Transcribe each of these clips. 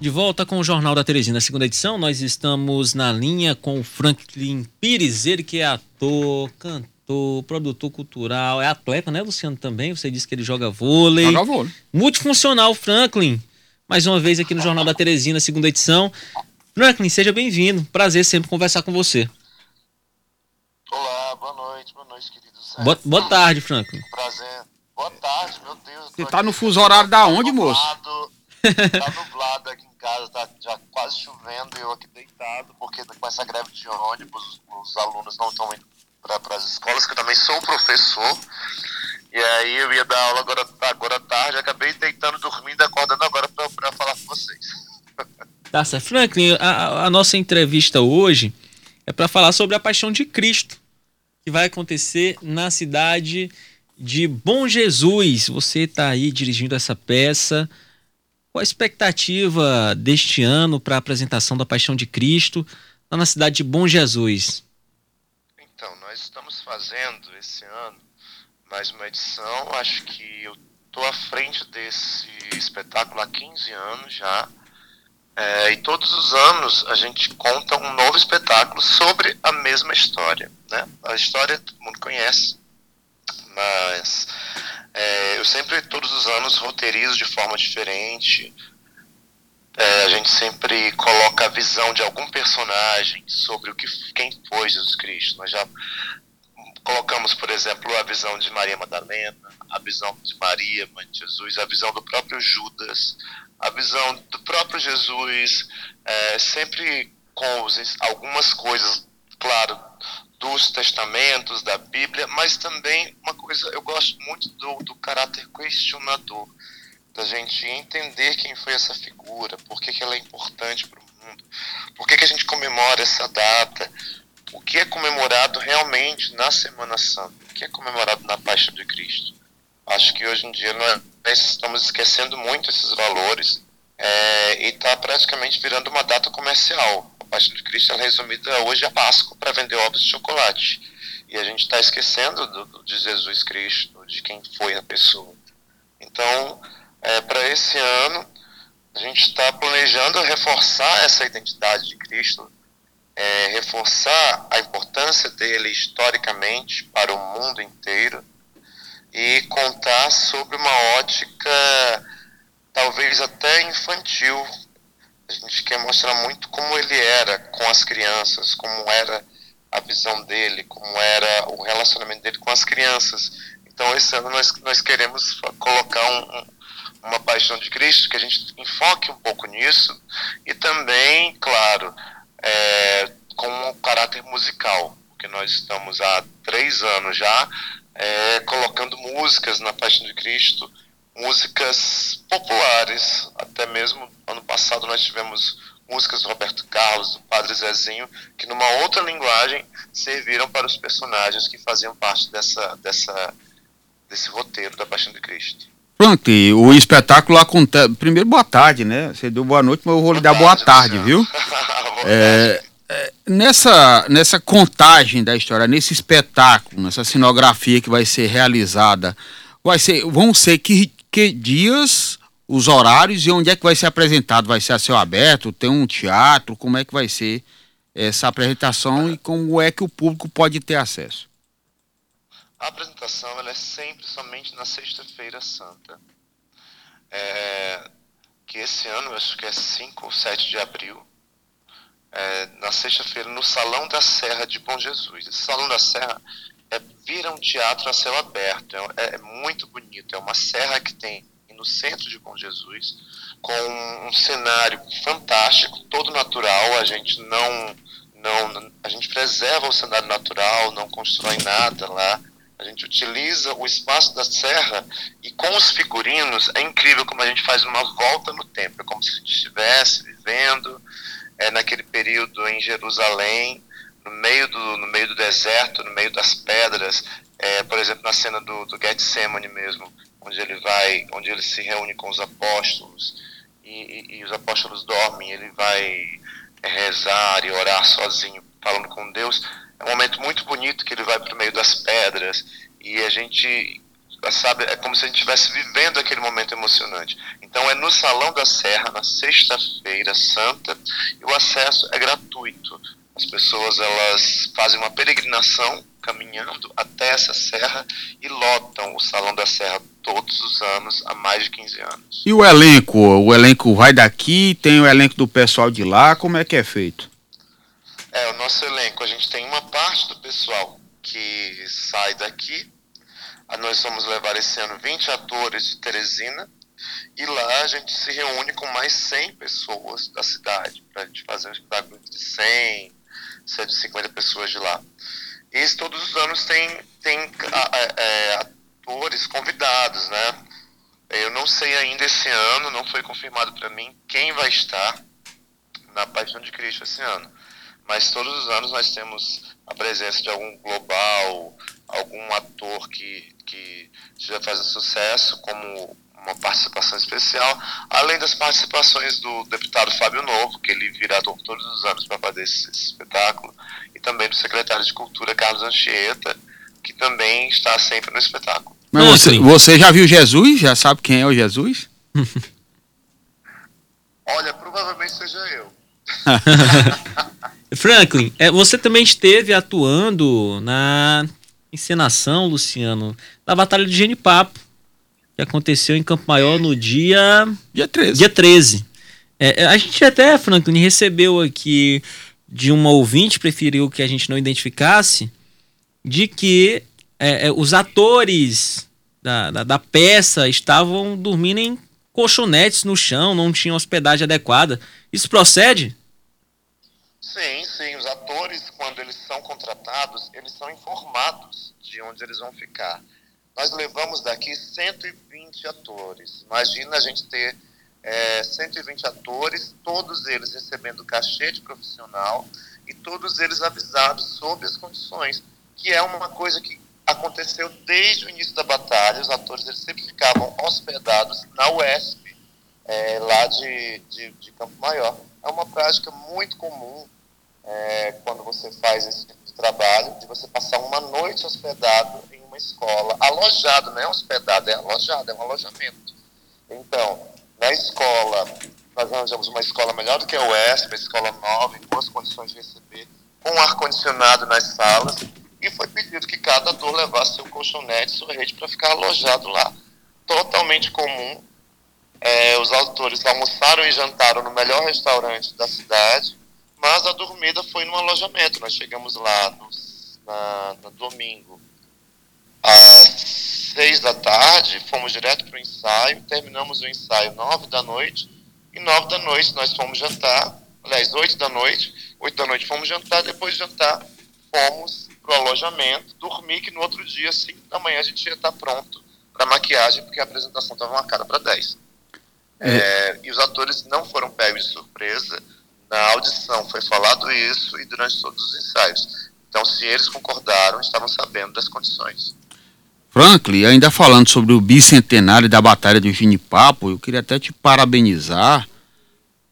De volta com o Jornal da Teresina, segunda edição. Nós estamos na linha com o Franklin Pires, ele que é ator, cantor, produtor cultural, é atleta, né, Luciano, também? Você disse que ele joga vôlei. Joga vôlei. Multifuncional, Franklin. Mais uma vez aqui no Jornal da Teresina, segunda edição. Franklin, seja bem-vindo. Prazer sempre conversar com você. Olá, boa noite, boa noite, queridos. Boa, boa tarde, Franklin. Prazer. Boa tarde, meu Deus. Você tá no fuso horário da onde, moço? Tá nublado aqui em casa, tá já quase chovendo, eu aqui deitado, porque com essa greve de ônibus, os alunos não estão indo para as escolas, que eu também sou professor. E aí eu ia dar aula agora, agora tarde, acabei deitando, dormindo, acordando agora para falar com vocês. Tá certo. Franklin, a, a nossa entrevista hoje é para falar sobre a Paixão de Cristo, que vai acontecer na cidade de Bom Jesus. Você está aí dirigindo essa peça. Qual a expectativa deste ano para a apresentação da Paixão de Cristo lá na cidade de Bom Jesus? Então, nós estamos fazendo esse ano mais uma edição. Acho que eu estou à frente desse espetáculo há 15 anos já. É, e todos os anos a gente conta um novo espetáculo sobre a mesma história. Né? A história todo mundo conhece, mas é, eu sempre, todos os anos, roteirizo de forma diferente. É, a gente sempre coloca a visão de algum personagem sobre o que, quem foi Jesus Cristo. Nós já colocamos, por exemplo, a visão de Maria Madalena, a visão de Maria, mãe de Jesus, a visão do próprio Judas, a visão do próprio Jesus, é, sempre com algumas coisas, claro, dos testamentos, da Bíblia, mas também uma coisa, eu gosto muito do, do caráter questionador, da gente entender quem foi essa figura, por que, que ela é importante para o mundo, por que, que a gente comemora essa data, o que é comemorado realmente na Semana Santa, o que é comemorado na Paixão de Cristo. Acho que hoje em dia nós estamos esquecendo muito esses valores é, e está praticamente virando uma data comercial. Paixão de Cristo é resumida hoje a Páscoa para vender ovos de chocolate. E a gente está esquecendo do, do, de Jesus Cristo, de quem foi a pessoa. Então, é, para esse ano, a gente está planejando reforçar essa identidade de Cristo, é, reforçar a importância dele historicamente para o mundo inteiro e contar sobre uma ótica talvez até infantil. A gente quer mostrar muito como ele era com as crianças, como era a visão dele, como era o relacionamento dele com as crianças. Então, esse ano nós, nós queremos colocar um, um, uma paixão de Cristo, que a gente enfoque um pouco nisso, e também, claro, é, com um caráter musical, porque nós estamos há três anos já é, colocando músicas na Paixão de Cristo, músicas populares, até mesmo ano passado nós tivemos músicas do Roberto Carlos, do Padre Zezinho, que numa outra linguagem serviram para os personagens que faziam parte dessa, dessa, desse roteiro da Paixão de Cristo. Pronto, e o espetáculo acontece. Primeiro, boa tarde, né? Você deu boa noite, mas eu vou lhe dar boa tarde, viu? boa É, tarde. é, nessa, nessa contagem da história, nesse espetáculo, nessa cenografia que vai ser realizada, vai ser, vão ser que, que dias, os horários e onde é que vai ser apresentado? Vai ser a céu aberto? Tem um teatro? Como é que vai ser essa apresentação e como é que o público pode ter acesso? A apresentação ela é sempre somente na Sexta-feira Santa. É, que esse ano, acho que é 5 ou 7 de abril, é, na sexta-feira, no Salão da Serra de Bom Jesus. Esse Salão da Serra é, vira um teatro a céu aberto, é, é muito bonito. É uma serra que tem no centro de Bom Jesus, com um cenário fantástico, todo natural. A gente não, não, a gente preserva o cenário natural, não constrói nada lá. A gente utiliza o espaço da serra e com os figurinos é incrível como a gente faz uma volta no tempo. É como se a gente estivesse vivendo é, naquele período em Jerusalém, no meio do, no meio do deserto, no meio das pedras. É, por exemplo, na cena do, do Getsemane mesmo, onde ele vai, onde ele se reúne com os apóstolos e, e, e os apóstolos dormem, ele vai rezar e orar sozinho, falando com Deus. É um momento muito bonito que ele vai para o meio das pedras e a gente sabe é como se a gente estivesse vivendo aquele momento emocionante. Então é no Salão da Serra, na sexta-feira santa, e o acesso é gratuito. As pessoas elas fazem uma peregrinação caminhando até essa serra e lotam o Salão da Serra todos os anos há mais de 15 anos. E o elenco? O elenco vai daqui, tem o elenco do pessoal de lá, como é que é feito? É, o nosso elenco, a gente tem uma parte do pessoal que sai daqui. Nós vamos levar esse ano 20 atores de Teresina. E lá a gente se reúne com mais 100 pessoas da cidade, para a gente fazer um espetáculo de 100, 150 pessoas de lá. E todos os anos tem, tem é, atores convidados, né? Eu não sei ainda esse ano, não foi confirmado para mim quem vai estar na Paixão de Cristo esse ano. Mas todos os anos nós temos a presença de algum global, algum ator que, que já faz sucesso, como uma participação especial, além das participações do deputado Fábio Novo, que ele virá todos os anos para fazer esse, esse, espetáculo, e também do secretário de Cultura, Carlos Anchieta, que também está sempre no espetáculo. Mas você, você já viu Jesus? Já sabe quem é o Jesus? Olha, provavelmente seja eu. Franklin, é, você também esteve atuando na encenação, Luciano, da Batalha de Genipapo que aconteceu em Campo Maior no dia. Dia 13. Dia 13. É, é, a gente até, Franklin, recebeu aqui de uma ouvinte, preferiu que a gente não identificasse, de que é, é, os atores da, da, da, peça estavam dormindo em colchonetes no chão, não tinham hospedagem adequada. Isso procede? Sim, sim. Os atores, quando eles são contratados, eles são informados de onde eles vão ficar. Nós levamos daqui 120 atores. Imagina a gente ter é, 120 atores, todos eles recebendo cachê de profissional e todos eles avisados sobre as condições, que é uma coisa que aconteceu desde o início da batalha. Os atores eles sempre ficavam hospedados na UESP, é, lá de, de, de, Campo Maior. É uma prática muito comum é, quando você faz esse tipo de trabalho, de você passar uma noite hospedado em uma escola, alojado, não é hospedado, é alojado, é um alojamento. Então, na escola, nós arranjamos uma escola melhor do que a UESP, uma escola nova, em boas condições de receber, com ar-condicionado nas salas, e foi pedido que cada ator levasse seu colchonete, sua rede, para ficar alojado lá. Totalmente comum. É, os autores almoçaram e jantaram no melhor restaurante da cidade, mas a dormida foi no alojamento. Nós chegamos lá no, na, no domingo às seis da tarde, fomos direto para o ensaio, terminamos o ensaio nove da noite, e nove da noite nós fomos jantar, aliás, oito da noite, oito da noite fomos jantar, depois de jantar fomos para o alojamento, dormir que no outro dia, cinco da manhã, a gente ia estar pronto para maquiagem, porque a apresentação estava marcada para dez. É. É, e os atores não foram pegos de surpresa, na audição foi falado isso e durante todos os ensaios. Então, se eles concordaram, estavam sabendo das condições. Franklin, ainda falando sobre o bicentenário da Batalha do Ginipapo, eu queria até te parabenizar.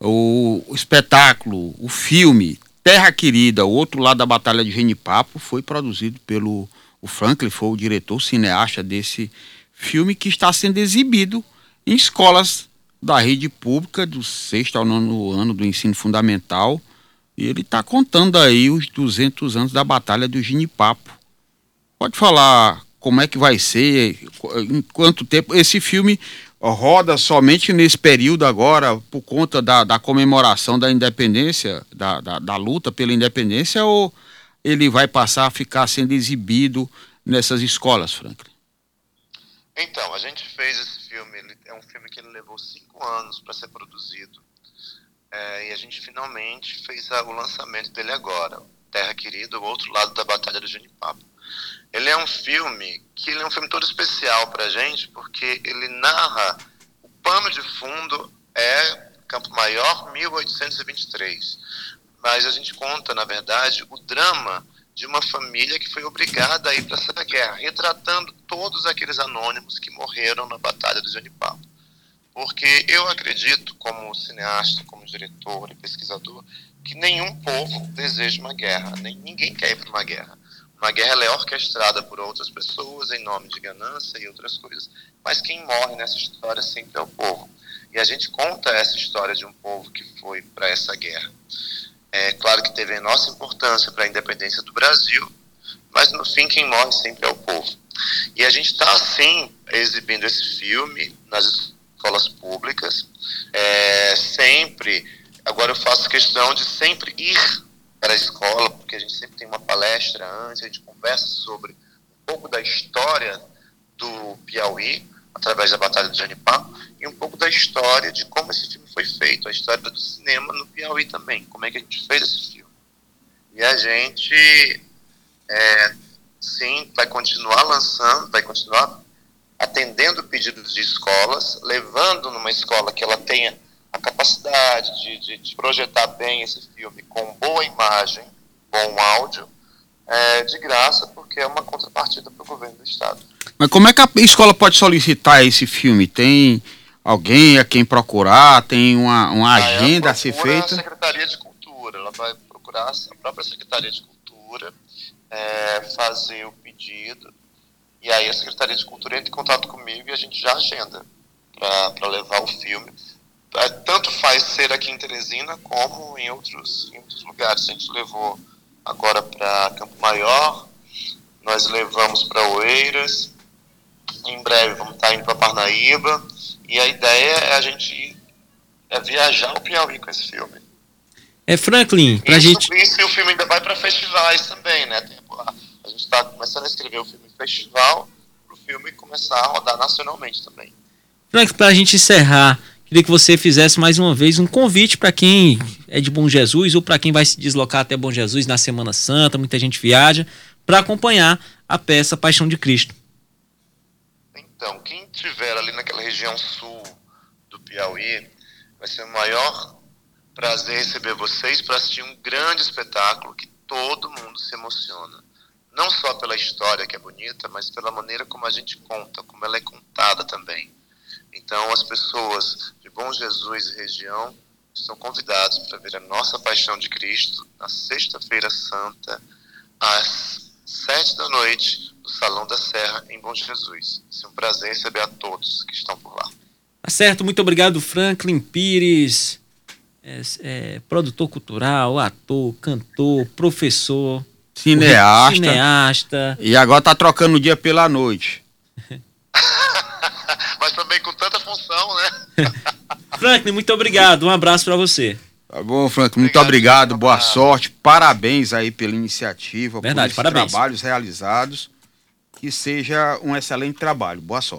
O espetáculo, o filme Terra Querida, o outro lado da Batalha de Genipapo, foi produzido pelo o Franklin, foi o diretor cineasta desse filme que está sendo exibido em escolas da rede pública do sexto ao nono ano do ensino fundamental. E ele está contando aí os 200 anos da Batalha do Ginipapo. Pode falar como é que vai ser, em quanto tempo. Esse filme roda somente nesse período agora, por conta da, da comemoração da independência, da, da, da, luta pela independência, ou ele vai passar a ficar sendo exibido nessas escolas, Franklin? Então, a gente fez esse filme, ele, é um filme que levou cinco anos para ser produzido, é, e a gente finalmente fez a, o lançamento dele agora, Terra Querida, o outro lado da Batalha do Genipapo. Ele é um filme que ele é um filme todo especial pra gente, porque ele narra o pano de fundo é Campo Maior 1823. Mas a gente conta, na verdade, o drama de uma família que foi obrigada a ir para essa guerra, retratando todos aqueles anônimos que morreram na Batalha do Janipapo. Porque eu acredito, como cineasta, como diretor e pesquisador, que nenhum povo deseja uma guerra, nem ninguém quer ir para uma guerra. Uma guerra é orquestrada por outras pessoas em nome de ganância e outras coisas, mas quem morre nessa história sempre é o povo. E a gente conta essa história de um povo que foi para essa guerra. É claro que teve a nossa importância para a independência do Brasil, mas no fim quem morre sempre é o povo. E a gente está, assim, exibindo esse filme nas escolas públicas, é, sempre. Agora eu faço questão de sempre ir para a escola, porque a gente sempre tem uma palestra antes, a gente conversa sobre um pouco da história do Piauí, através da Batalha do Janipá, e um pouco da história de como esse filme foi feito, a história do cinema no Piauí também, como é que a gente fez esse filme. E a gente, é, sim, vai continuar lançando, vai continuar atendendo pedidos de escolas, levando numa escola que ela tenha a capacidade de, de, de projetar bem esse filme com boa imagem, bom áudio, é, de graça, porque é uma contrapartida para o governo do Estado. Mas como é que a escola pode solicitar esse filme? Tem alguém a quem procurar? Tem uma, uma agenda a ser feita? a Secretaria de Cultura, ela vai procurar a própria Secretaria de Cultura, é, fazer o pedido, e aí a Secretaria de Cultura entra em contato comigo e a gente já agenda para levar o filme. É, tanto faz ser aqui em Teresina como em outros, em outros lugares. A gente levou agora para Campo Maior, nós levamos para Oeiras, em breve vamos estar indo para Parnaíba, e a ideia é a gente é viajar o Piauí com esse filme. É Franklin, pra isso, gente. Isso e o filme ainda vai para festivais também, né? A gente está começando a escrever o filme em festival, para o filme começar a rodar nacionalmente também. Franklin, para a gente encerrar, queria que você fizesse mais uma vez um convite para quem é de Bom Jesus ou para quem vai se deslocar até Bom Jesus na Semana Santa, muita gente viaja, para acompanhar a peça Paixão de Cristo. Então, quem estiver ali naquela região sul do Piauí, vai ser o maior prazer receber vocês para assistir um grande espetáculo que todo mundo se emociona. Não só pela história que é bonita, mas pela maneira como a gente conta, como ela é contada também. Então, as pessoas Bom Jesus e região estão convidados para ver a nossa Paixão de Cristo na Sexta-feira Santa, às sete da noite, no Salão da Serra, em Bom Jesus. É um prazer receber a todos que estão por lá. Tá certo, muito obrigado, Franklin Pires, é, é, produtor cultural, ator, cantor, professor, cineasta, cineasta. E agora tá trocando o dia pela noite. Mas também com tanta função, né? Franklin, muito obrigado. Um abraço para você. Tá bom, Franklin. Muito obrigado. Boa sorte. Parabéns aí pela iniciativa, Verdade, por esses parabéns. trabalhos realizados. Que seja um excelente trabalho. Boa sorte.